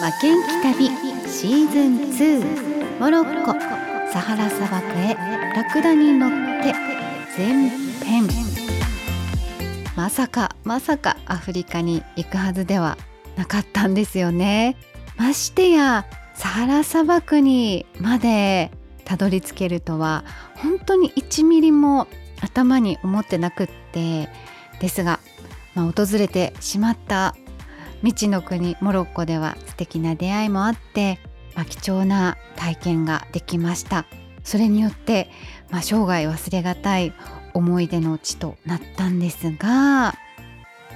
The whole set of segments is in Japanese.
負けんき旅シーズン2モロッコサハラ砂漠へラクダに乗って前編。まさかまさかアフリカに行くはずではなかったんですよね。ましてやサハラ砂漠にまでたどり着けるとは本当に1ミリも頭に思ってなくってですが、まあ、訪れてしまった未知の国モロッコでは素敵な出会いもあって、まあ、貴重な体験ができました。それによって、まあ、生涯忘れがたい思い出の地となったんですが。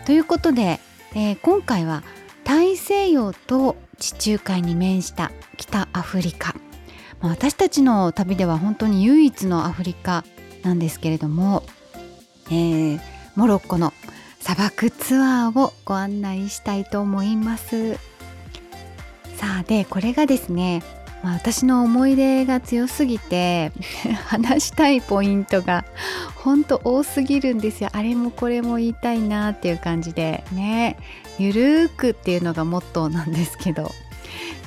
ということで、えー、今回は大西洋と地中海に面した北アフリカ、まあ、私たちの旅では本当に唯一のアフリカなんですけれども、えー、モロッコの砂漠ツアーをご案内したいと思います。さあでこれがですね、まあ、私の思い出が強すぎて 話したいポイントがほんと多すぎるんですよ。あれもこれも言いたいなっていう感じでね。ゆるーくっていうのがモットーなんですけど。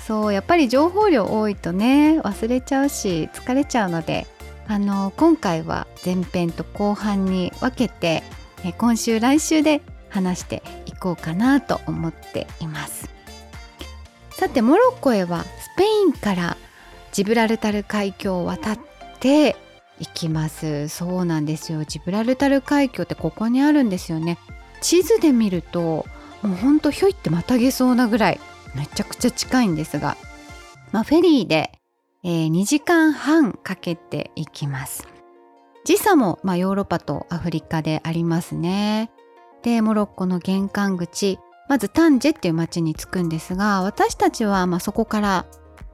そうやっぱり情報量多いとね忘れちゃうし疲れちゃうのであの今回は前編と後半に分けてえ今週来週で話していこうかなと思っています。さてモロッコへはスペインからジブラルタル海峡を渡って行きます。そうなんですよ。ジブラルタル海峡ってここにあるんですよね。地図で見るともうほんとひょいってまたげそうなぐらいめちゃくちゃ近いんですが、まあ、フェリーで、えー、2時間半かけて行きます。時差も、まあ、ヨーロッパとアフリカでありますね。でモロッコの玄関口まずタンジェっていう町に着くんですが私たちはまあそこから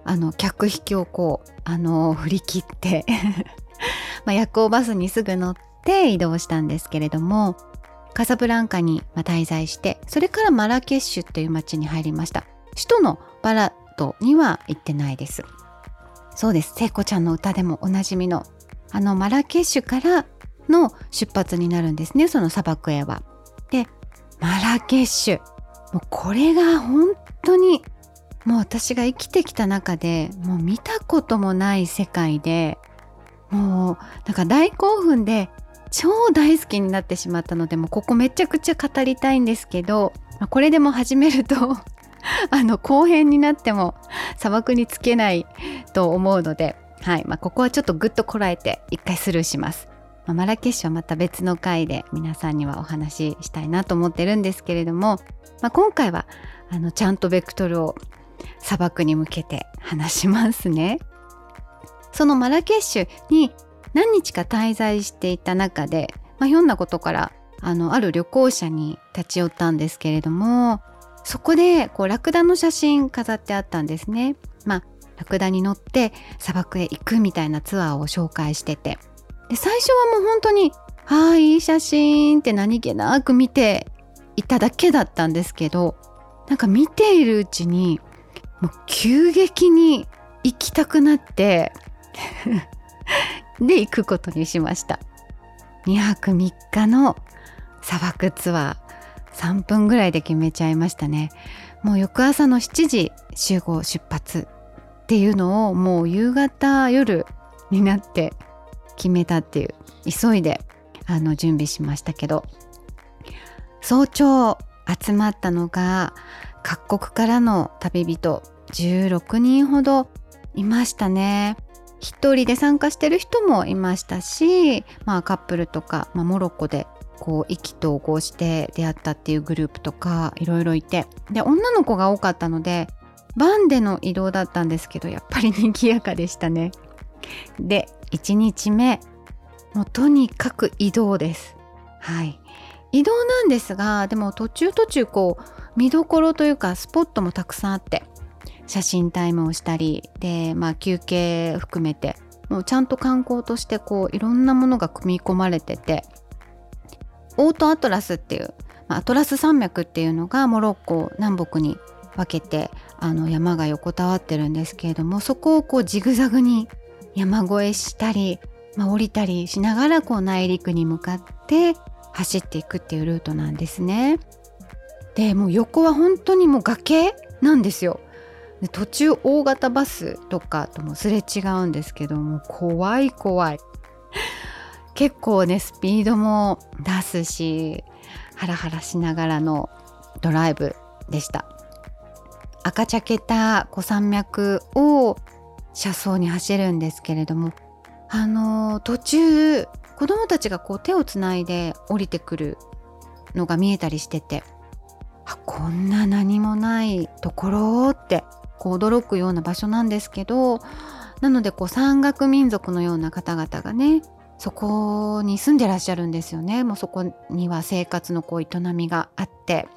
あの客引きをこうあの振り切って まあ夜行バスにすぐ乗って移動したんですけれどもカサブランカに滞在してそれからマラケッシュという町に入りました。首都のバラットには行ってないです。そうです。聖子ちゃんの歌でもおなじみのあのマラケシュからの出発になるんですねその砂漠へは。でマラケシュもうこれが本当にもう私が生きてきた中でもう見たこともない世界でもうなんか大興奮で超大好きになってしまったのでもうここめちゃくちゃ語りたいんですけど、これでも始めると あの後編になっても砂漠につけないと思うのではいまあ、ここはちょっとぐっとこらえて一回スルーします。まあ、マラケシュはまた別の回で皆さんにはお話ししたいなと思ってるんですけれども、まあ、今回はあのちゃんとベクトルを砂漠に向けて話しますね。そのマラケシュに何日か滞在していた中で、まあ、ひょんなことからあのある旅行者に立ち寄ったんですけれどもそこでこうラクダの写真飾ってあったんですね。まあラクダに乗って砂漠へ行くみたいなツアーを紹介してて。で最初はもう本当に「ああいい写真」って何気なく見ていただけだったんですけどなんか見ているうちにもう急激に行きたくなって で行くことにしました。2泊3日の砂漠ツアー3分ぐらいで決めちゃいましたね。もう翌朝の7時集合出発。っていうのをもう夕方夜になって決めたっていう。急いであの準備しましたけど。早朝集まったのが各国からの旅人16人ほどいましたね。一人で参加してる人もいましたし、まあ、カップルとか、まあ、モロッコでこう意気投合して出会ったっていうグループとかいろいろいて。で女の子が多かったのでバンでの移動だったんですけどやっぱり賑やかでしたね。で1日目もうとにかく移動です。はい。移動なんですがでも途中途中こう見どころというかスポットもたくさんあって写真タイムをしたりでまあ休憩含めてもうちゃんと観光としてこういろんなものが組み込まれててオートアトラスっていう、まあ、アトラス山脈っていうのがモロッコ南北に分けてあの山が横たわってるんですけれどもそこをこうジグザグに山越えしたり、まあ、降りたりしながらこう内陸に向かって走っていくっていうルートなんですね。でもう横は本当にもう崖なんですよ。で途中大型バスとかともすれ違うんですけども怖い怖い結構ねスピードも出すしハラハラしながらのドライブでした赤茶けた小山脈を車窓に走るんですけれどもあの、途中子供たちがこう手をつないで降りてくるのが見えたりしててあこんな何もないところってこう驚くような場所なんですけどなのでこう山岳民族のような方々がねそこに住んでらっしゃるんですよね。もうそこには生活のこう営みがあって。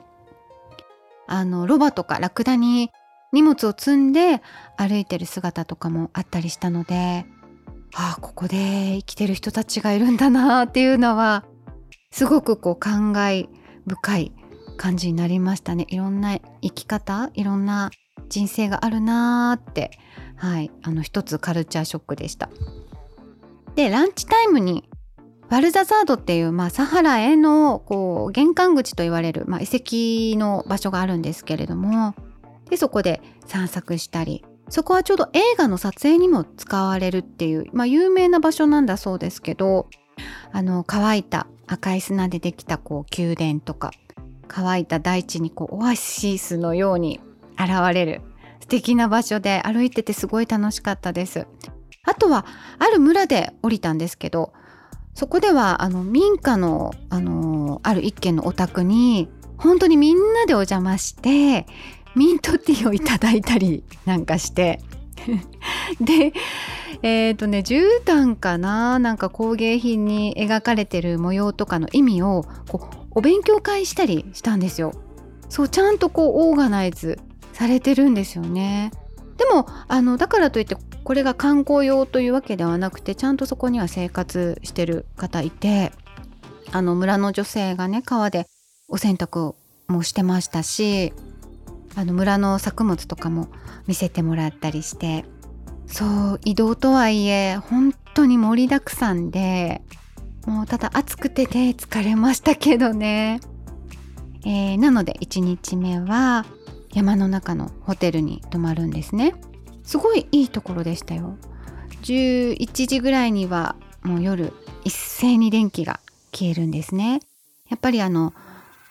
あのロバとかラクダに荷物を積んで歩いてる姿とかもあったりしたのでああここで生きてる人たちがいるんだなっていうのはすごくこう感慨深い感じになりましたね。いろんな生き方いろんな人生があるなーって。はい。あの一つカルチャーショックでした。でランチタイムにバルザザードっていう、まあ、サハラへのこう玄関口と言われる、まあ、遺跡の場所があるんですけれどもでそこで散策したりそこはちょうど映画の撮影にも使われるっていう、まあ、有名な場所なんだそうですけどあの乾いた赤い砂でできたこう宮殿とか乾いた大地にこうオアシスのように現れる素敵な場所で歩いててすごい楽しかったです。あとはある村で降りたんですけどそこではあの民家の、あのある一軒のお宅に本当にみんなでお邪魔してミントティーをいただいたりなんかして でえっ、ー、とね絨毯かななんか工芸品に描かれてる模様とかの意味をこうお勉強会したりしたんですよ。そうちゃんとこうオーガナイズされてるんですよね。でもあのだからといってこれが観光用というわけではなくてちゃんとそこには生活してる方いてあの村の女性がね川でお洗濯もしてましたしあの村の作物とかも見せてもらったりしてそう移動とはいえ本当に盛りだくさんでもうただ暑くてね疲れましたけどね、えー、なので1日目は山の中のホテルに泊まるんですね。すごいいいところでしたよ。11時ぐらいにはもう夜一斉に電気が消えるんですね。やっぱりあの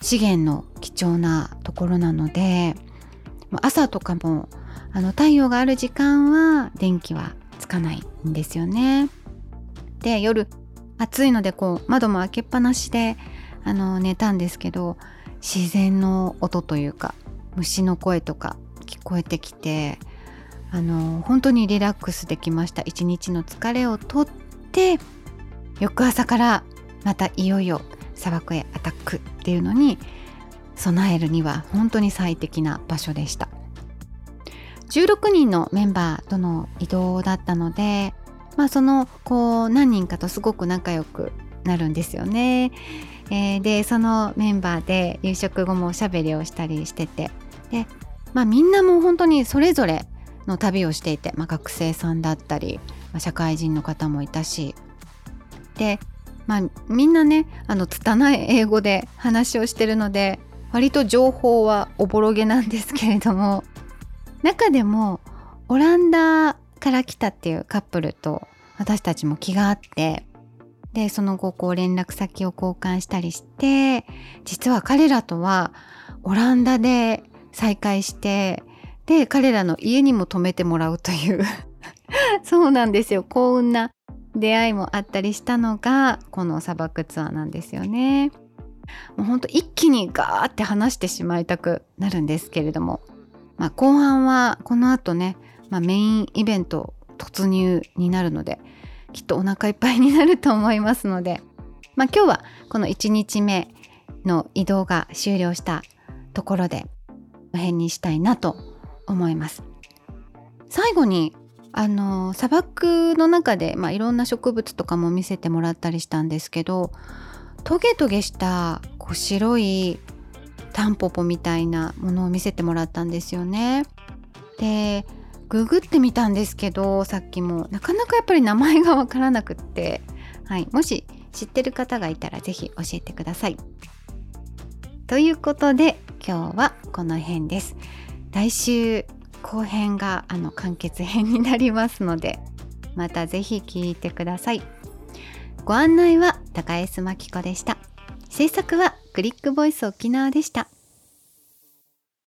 資源の貴重なところなので朝とかもあの太陽がある時間は電気はつかないんですよね。で夜暑いのでこう窓も開けっぱなしであの寝たんですけど自然の音というか虫の声とか聞こえてきてあの本当にリラックスできました一日の疲れをとって翌朝からまたいよいよ砂漠へアタックっていうのに備えるには本当に最適な場所でした16人のメンバーとの移動だったのでまあそのこう何人かとすごく仲良くなるんですよね。えー、でそのメンバーで夕食後もおしゃべりをしたりしててで、まあ、みんなもう本当にそれぞれの旅をしていて、まあ、学生さんだったり、まあ、社会人の方もいたし。で、まあ、みんなねあの拙い英語で話をしてるので割と情報はおぼろげなんですけれども中でもオランダから来たっていうカップルと私たちも気があってでその後こう連絡先を交換したりして実は彼らとはオランダで再会してで彼らの家にも泊めてもらうという。そうなんですよ。幸運な出会いもあったりしたのがこの砂漠ツアーなんですよね。もうほんと一気にガーって話してしまいたくなるんですけれども、まあ、後半はこの後ねまあ、メインイベント突入になるのできっとお腹いっぱいになると思いますので、まあ、今日はこの1日目の移動が終了したところで辺にしたいなと思います。最後にあの砂漠の中で、まあ、いろんな植物とかも見せてもらったりしたんですけどトゲトゲしたこう白いタンポポみたいなものを見せてもらったんですよね。でググってみたんですけどさっきもなかなかやっぱり名前がわからなくって、はい、もし知ってる方がいたら是非教えてください。ということで今日はこの辺です。来週後編があの完結編になりますのでまたぜひ聞いてください。ご案内は高江須真紀子でした。制作はクリックボイス沖縄でした。